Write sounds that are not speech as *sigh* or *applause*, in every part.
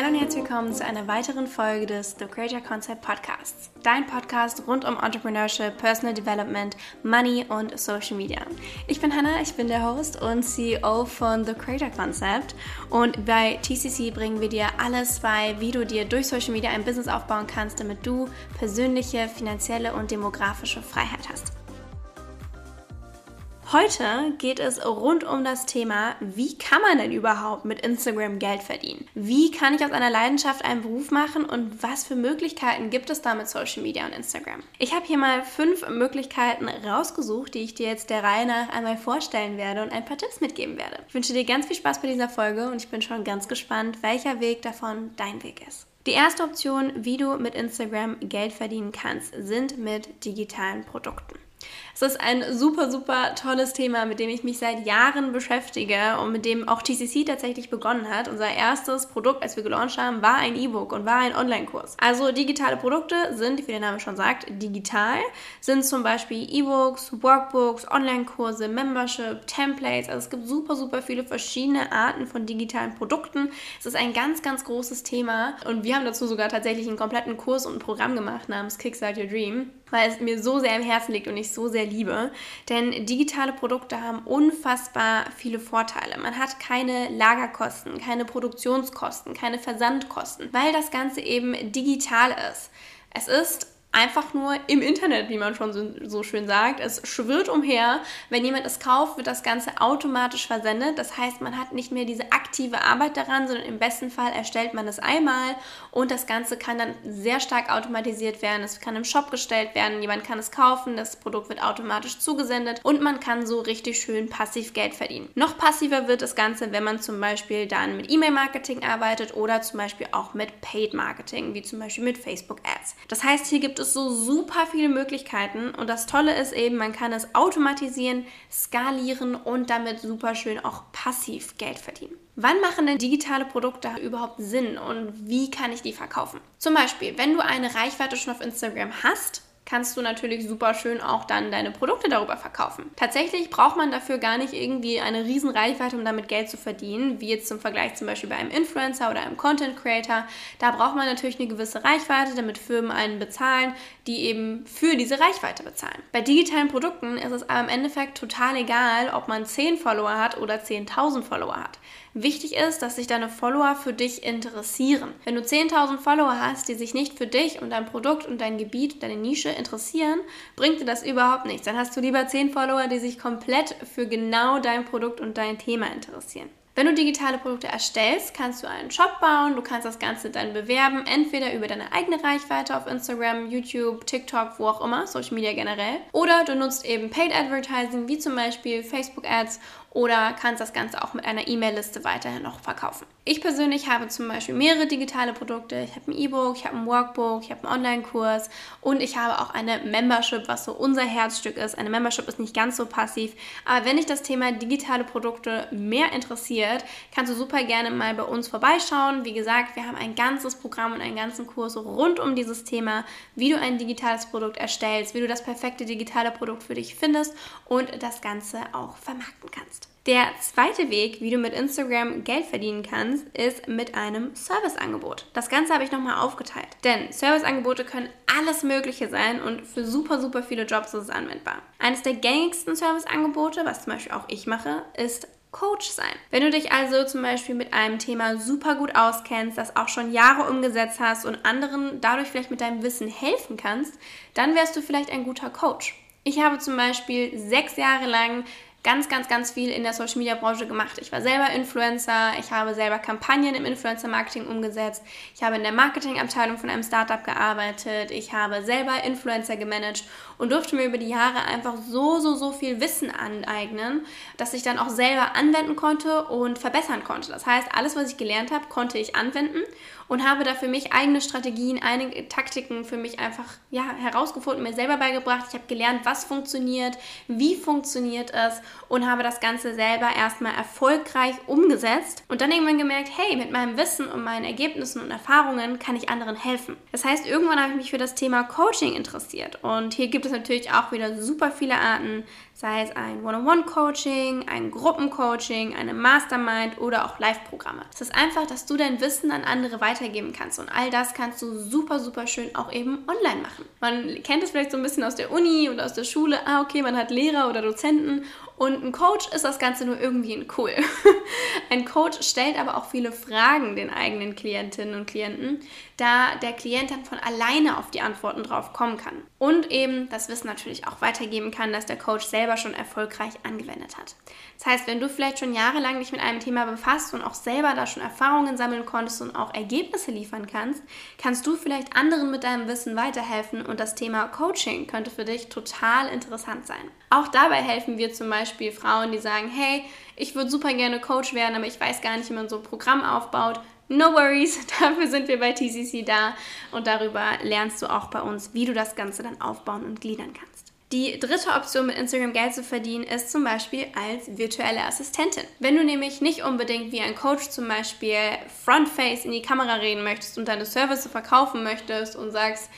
Hallo und herzlich willkommen zu einer weiteren Folge des The Creator Concept Podcasts. Dein Podcast rund um Entrepreneurship, Personal Development, Money und Social Media. Ich bin Hannah, ich bin der Host und CEO von The Creator Concept und bei TCC bringen wir dir alles bei, wie du dir durch Social Media ein Business aufbauen kannst, damit du persönliche, finanzielle und demografische Freiheit hast. Heute geht es rund um das Thema, wie kann man denn überhaupt mit Instagram Geld verdienen? Wie kann ich aus einer Leidenschaft einen Beruf machen und was für Möglichkeiten gibt es da mit Social Media und Instagram? Ich habe hier mal fünf Möglichkeiten rausgesucht, die ich dir jetzt der Reihe nach einmal vorstellen werde und ein paar Tipps mitgeben werde. Ich wünsche dir ganz viel Spaß bei dieser Folge und ich bin schon ganz gespannt, welcher Weg davon dein Weg ist. Die erste Option, wie du mit Instagram Geld verdienen kannst, sind mit digitalen Produkten. Es ist ein super, super tolles Thema, mit dem ich mich seit Jahren beschäftige und mit dem auch TCC tatsächlich begonnen hat. Unser erstes Produkt, als wir gelauncht haben, war ein E-Book und war ein Online-Kurs. Also digitale Produkte sind, wie der Name schon sagt, digital, sind zum Beispiel E-Books, Workbooks, Online-Kurse, Membership, Templates. Also es gibt super, super viele verschiedene Arten von digitalen Produkten. Es ist ein ganz, ganz großes Thema und wir haben dazu sogar tatsächlich einen kompletten Kurs und ein Programm gemacht namens Kickstart Your Dream, weil es mir so sehr im Herzen liegt und ich so sehr liebe. Denn digitale Produkte haben unfassbar viele Vorteile. Man hat keine Lagerkosten, keine Produktionskosten, keine Versandkosten, weil das Ganze eben digital ist. Es ist einfach nur im Internet, wie man schon so, so, schön sagt. Es schwirrt umher. Wenn jemand es kauft, wird das Ganze automatisch versendet. Das heißt, man hat nicht mehr diese aktive Arbeit daran, sondern im besten Fall erstellt man es einmal und das Ganze kann dann sehr stark automatisiert werden. Es kann im Shop gestellt werden, jemand kann es kaufen, das Produkt wird automatisch zugesendet und man kann so richtig schön passiv Geld verdienen. Noch passiver wird das Ganze, wenn man zum Beispiel dann mit E-Mail-Marketing arbeitet oder zum Beispiel auch mit Paid-Marketing, wie zum Beispiel mit Facebook-Ads. Das heißt, hier gibt es so super viele Möglichkeiten und das Tolle ist eben, man kann es automatisieren, skalieren und damit super schön auch passiv Geld verdienen. Wann machen denn digitale Produkte überhaupt Sinn und wie kann ich die verkaufen? Zum Beispiel, wenn du eine Reichweite schon auf Instagram hast, kannst du natürlich super schön auch dann deine Produkte darüber verkaufen. Tatsächlich braucht man dafür gar nicht irgendwie eine riesen Reichweite, um damit Geld zu verdienen, wie jetzt zum Vergleich zum Beispiel bei einem Influencer oder einem Content Creator. Da braucht man natürlich eine gewisse Reichweite, damit Firmen einen bezahlen, die eben für diese Reichweite bezahlen. Bei digitalen Produkten ist es aber im Endeffekt total egal, ob man 10 Follower hat oder 10.000 Follower hat. Wichtig ist, dass sich deine Follower für dich interessieren. Wenn du 10.000 Follower hast, die sich nicht für dich und dein Produkt und dein Gebiet, deine Nische interessieren, bringt dir das überhaupt nichts. Dann hast du lieber 10 Follower, die sich komplett für genau dein Produkt und dein Thema interessieren. Wenn du digitale Produkte erstellst, kannst du einen Shop bauen, du kannst das Ganze dann bewerben, entweder über deine eigene Reichweite auf Instagram, YouTube, TikTok, wo auch immer, Social Media generell, oder du nutzt eben Paid Advertising, wie zum Beispiel Facebook Ads oder kannst das Ganze auch mit einer E-Mail-Liste weiterhin noch verkaufen. Ich persönlich habe zum Beispiel mehrere digitale Produkte. Ich habe ein E-Book, ich habe ein Workbook, ich habe einen Online-Kurs und ich habe auch eine Membership, was so unser Herzstück ist. Eine Membership ist nicht ganz so passiv, aber wenn dich das Thema digitale Produkte mehr interessiert, kannst du super gerne mal bei uns vorbeischauen. Wie gesagt, wir haben ein ganzes Programm und einen ganzen Kurs rund um dieses Thema, wie du ein digitales Produkt erstellst, wie du das perfekte digitale Produkt für dich findest und das Ganze auch vermarkten kannst. Der zweite Weg, wie du mit Instagram Geld verdienen kannst, ist mit einem Serviceangebot. Das Ganze habe ich nochmal aufgeteilt. Denn Serviceangebote können alles Mögliche sein und für super, super viele Jobs ist es anwendbar. Eines der gängigsten Serviceangebote, was zum Beispiel auch ich mache, ist Coach sein. Wenn du dich also zum Beispiel mit einem Thema super gut auskennst, das auch schon Jahre umgesetzt hast und anderen dadurch vielleicht mit deinem Wissen helfen kannst, dann wärst du vielleicht ein guter Coach. Ich habe zum Beispiel sechs Jahre lang ganz, ganz, ganz viel in der Social Media Branche gemacht. Ich war selber Influencer, ich habe selber Kampagnen im Influencer Marketing umgesetzt, ich habe in der Marketingabteilung von einem Startup gearbeitet, ich habe selber Influencer gemanagt und durfte mir über die Jahre einfach so, so, so viel Wissen aneignen, dass ich dann auch selber anwenden konnte und verbessern konnte. Das heißt, alles, was ich gelernt habe, konnte ich anwenden und habe da für mich eigene Strategien, einige Taktiken für mich einfach ja, herausgefunden, mir selber beigebracht. Ich habe gelernt, was funktioniert, wie funktioniert es und habe das Ganze selber erstmal erfolgreich umgesetzt und dann irgendwann gemerkt, hey, mit meinem Wissen und meinen Ergebnissen und Erfahrungen kann ich anderen helfen. Das heißt, irgendwann habe ich mich für das Thema Coaching interessiert und hier gibt es natürlich auch wieder super viele Arten, sei es ein One-on-One-Coaching, ein Gruppencoaching, eine Mastermind oder auch Live-Programme. Es ist einfach, dass du dein Wissen an andere weitergeben kannst und all das kannst du super, super schön auch eben online machen. Man kennt es vielleicht so ein bisschen aus der Uni oder aus der Schule, ah okay, man hat Lehrer oder Dozenten und ein Coach ist das Ganze nur irgendwie ein cool. *laughs* ein Coach stellt aber auch viele Fragen den eigenen Klientinnen und Klienten, da der Klient dann von alleine auf die Antworten drauf kommen kann. Und eben das Wissen natürlich auch weitergeben kann, dass der Coach selber schon erfolgreich angewendet hat. Das heißt, wenn du vielleicht schon jahrelang dich mit einem Thema befasst und auch selber da schon Erfahrungen sammeln konntest und auch Ergebnisse liefern kannst, kannst du vielleicht anderen mit deinem Wissen weiterhelfen und das Thema Coaching könnte für dich total interessant sein. Auch dabei helfen wir zum Beispiel Frauen, die sagen, hey, ich würde super gerne Coach werden, aber ich weiß gar nicht, wie man so ein Programm aufbaut. No worries, *laughs* dafür sind wir bei TCC da und darüber lernst du auch bei uns, wie du das Ganze dann aufbauen und gliedern kannst. Die dritte Option, mit Instagram Geld zu verdienen, ist zum Beispiel als virtuelle Assistentin. Wenn du nämlich nicht unbedingt wie ein Coach zum Beispiel Frontface in die Kamera reden möchtest und deine Services verkaufen möchtest und sagst,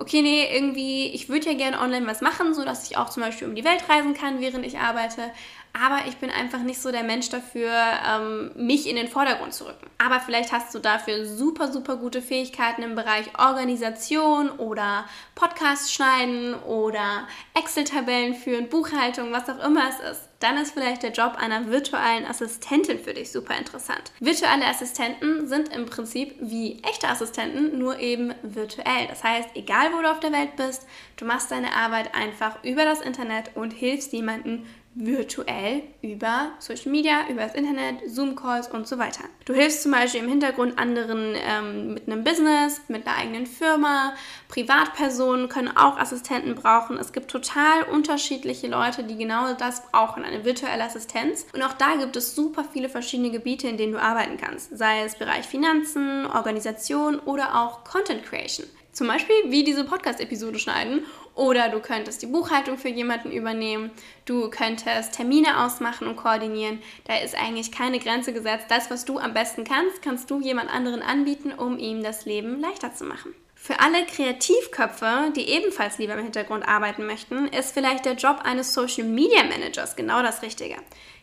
okay, nee, irgendwie, ich würde ja gerne online was machen, sodass ich auch zum Beispiel um die Welt reisen kann, während ich arbeite aber ich bin einfach nicht so der Mensch dafür, ähm, mich in den Vordergrund zu rücken. Aber vielleicht hast du dafür super, super gute Fähigkeiten im Bereich Organisation oder Podcast schneiden oder Excel-Tabellen führen, Buchhaltung, was auch immer es ist. Dann ist vielleicht der Job einer virtuellen Assistentin für dich super interessant. Virtuelle Assistenten sind im Prinzip wie echte Assistenten, nur eben virtuell. Das heißt, egal wo du auf der Welt bist, du machst deine Arbeit einfach über das Internet und hilfst jemandem virtuell über Social Media, über das Internet, Zoom-Calls und so weiter. Du hilfst zum Beispiel im Hintergrund anderen ähm, mit einem Business, mit einer eigenen Firma. Privatpersonen können auch Assistenten brauchen. Es gibt total unterschiedliche Leute, die genau das brauchen, eine virtuelle Assistenz. Und auch da gibt es super viele verschiedene Gebiete, in denen du arbeiten kannst. Sei es Bereich Finanzen, Organisation oder auch Content Creation. Zum Beispiel wie diese Podcast-Episode schneiden oder du könntest die Buchhaltung für jemanden übernehmen. Du könntest Termine ausmachen und koordinieren. Da ist eigentlich keine Grenze gesetzt. Das, was du am besten kannst, kannst du jemand anderen anbieten, um ihm das Leben leichter zu machen. Für alle Kreativköpfe, die ebenfalls lieber im Hintergrund arbeiten möchten, ist vielleicht der Job eines Social Media Managers genau das Richtige.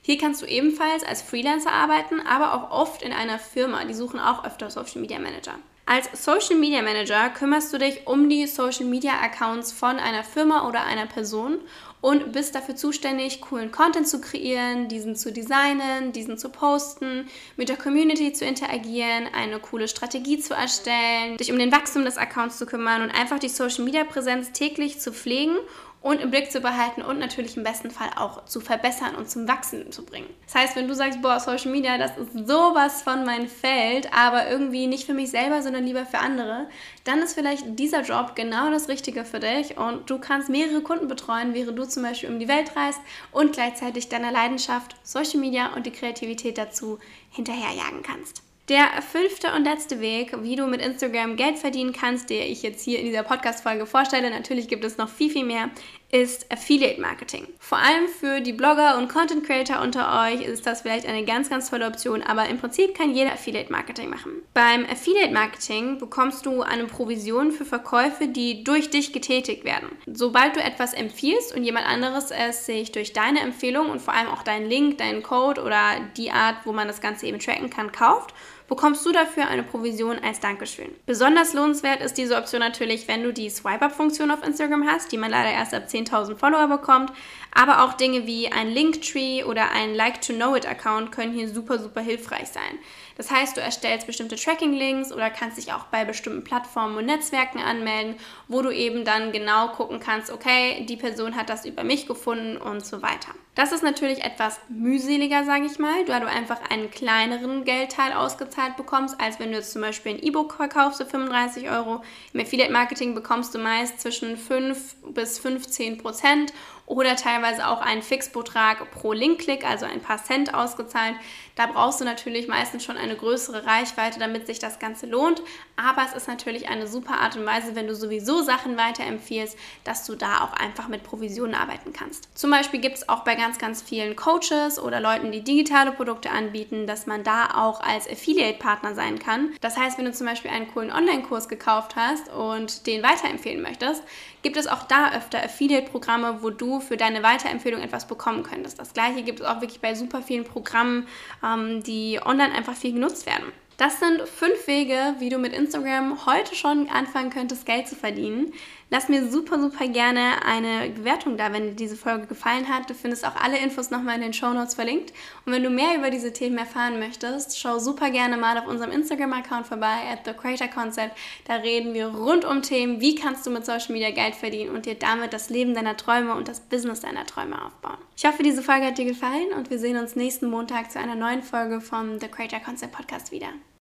Hier kannst du ebenfalls als Freelancer arbeiten, aber auch oft in einer Firma. Die suchen auch öfter Social Media Manager. Als Social Media Manager kümmerst du dich um die Social Media Accounts von einer Firma oder einer Person und bist dafür zuständig, coolen Content zu kreieren, diesen zu designen, diesen zu posten, mit der Community zu interagieren, eine coole Strategie zu erstellen, dich um den Wachstum des Accounts zu kümmern und einfach die Social Media Präsenz täglich zu pflegen und im Blick zu behalten und natürlich im besten Fall auch zu verbessern und zum Wachsen zu bringen. Das heißt, wenn du sagst, boah, Social Media, das ist sowas von mein Feld, aber irgendwie nicht für mich selber, sondern lieber für andere, dann ist vielleicht dieser Job genau das Richtige für dich und du kannst mehrere Kunden betreuen, während du zum Beispiel um die Welt reist und gleichzeitig deiner Leidenschaft, Social Media und die Kreativität dazu hinterherjagen kannst. Der fünfte und letzte Weg, wie du mit Instagram Geld verdienen kannst, der ich jetzt hier in dieser Podcast-Folge vorstelle, natürlich gibt es noch viel, viel mehr, ist Affiliate Marketing. Vor allem für die Blogger und Content Creator unter euch ist das vielleicht eine ganz, ganz tolle Option, aber im Prinzip kann jeder Affiliate Marketing machen. Beim Affiliate Marketing bekommst du eine Provision für Verkäufe, die durch dich getätigt werden. Sobald du etwas empfiehlst und jemand anderes es sich durch deine Empfehlung und vor allem auch deinen Link, deinen Code oder die Art, wo man das Ganze eben tracken kann, kauft, bekommst du dafür eine Provision als Dankeschön. Besonders lohnenswert ist diese Option natürlich, wenn du die Swipe-Up-Funktion auf Instagram hast, die man leider erst ab 10.000 Follower bekommt. Aber auch Dinge wie ein Linktree oder ein Like-to-Know-It-Account können hier super, super hilfreich sein. Das heißt, du erstellst bestimmte Tracking-Links oder kannst dich auch bei bestimmten Plattformen und Netzwerken anmelden, wo du eben dann genau gucken kannst, okay, die Person hat das über mich gefunden und so weiter. Das ist natürlich etwas mühseliger, sage ich mal, da du einfach einen kleineren Geldteil ausgezahlt bekommst, als wenn du jetzt zum Beispiel ein E-Book verkaufst für 35 Euro. Im Affiliate Marketing bekommst du meist zwischen 5 bis 15 Prozent oder teilweise auch einen Fixbetrag pro Linkklick, also ein paar Cent ausgezahlt. Da brauchst du natürlich meistens schon eine größere Reichweite, damit sich das Ganze lohnt. Aber es ist natürlich eine super Art und Weise, wenn du sowieso Sachen weiterempfiehlst, dass du da auch einfach mit Provisionen arbeiten kannst. Zum Beispiel gibt es auch bei ganz, ganz vielen Coaches oder Leuten, die digitale Produkte anbieten, dass man da auch als Affiliate-Partner sein kann. Das heißt, wenn du zum Beispiel einen coolen Online-Kurs gekauft hast und den weiterempfehlen möchtest, gibt es auch da öfter Affiliate-Programme, wo für deine Weiterempfehlung etwas bekommen könntest. Das gleiche gibt es auch wirklich bei super vielen Programmen, ähm, die online einfach viel genutzt werden. Das sind fünf Wege, wie du mit Instagram heute schon anfangen könntest, Geld zu verdienen. Lass mir super, super gerne eine Bewertung da, wenn dir diese Folge gefallen hat. Du findest auch alle Infos nochmal in den Show Notes verlinkt. Und wenn du mehr über diese Themen erfahren möchtest, schau super gerne mal auf unserem Instagram-Account vorbei, at The Creator Concept. Da reden wir rund um Themen, wie kannst du mit Social Media Geld verdienen und dir damit das Leben deiner Träume und das Business deiner Träume aufbauen. Ich hoffe, diese Folge hat dir gefallen und wir sehen uns nächsten Montag zu einer neuen Folge vom The Creator Concept Podcast wieder.